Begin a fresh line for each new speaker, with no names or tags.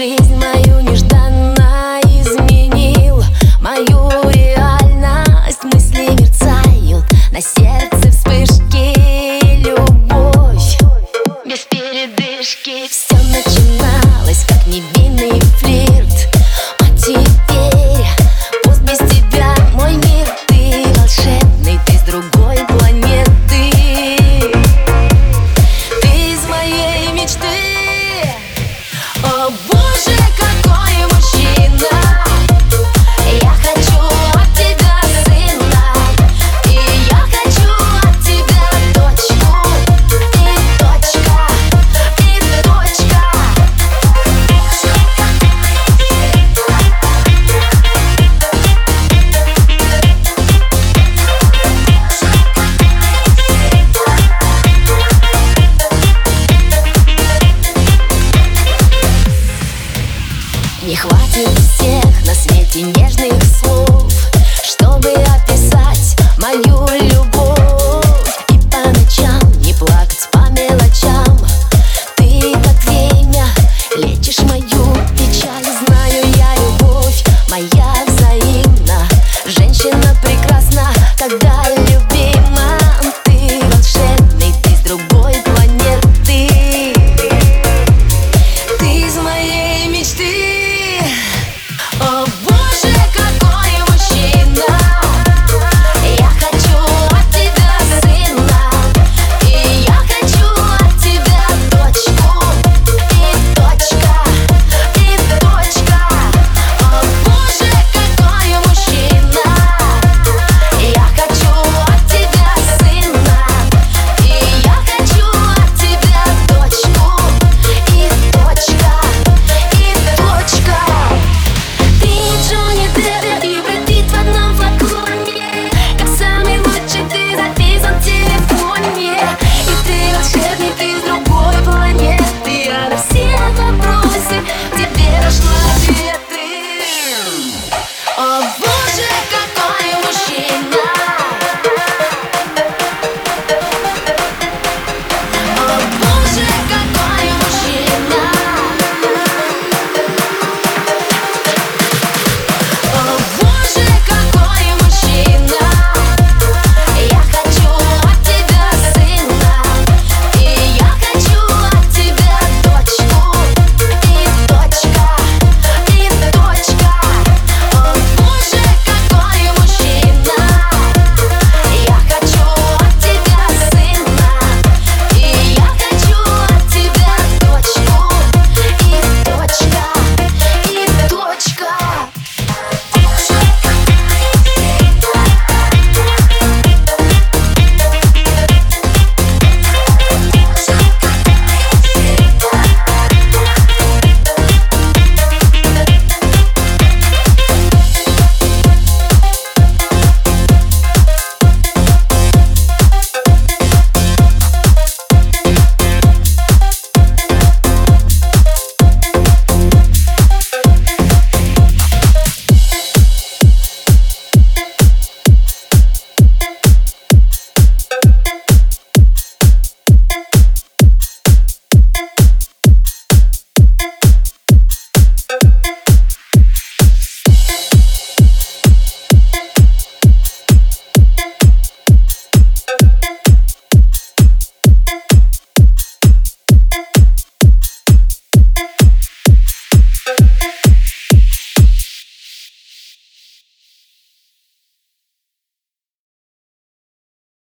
dreams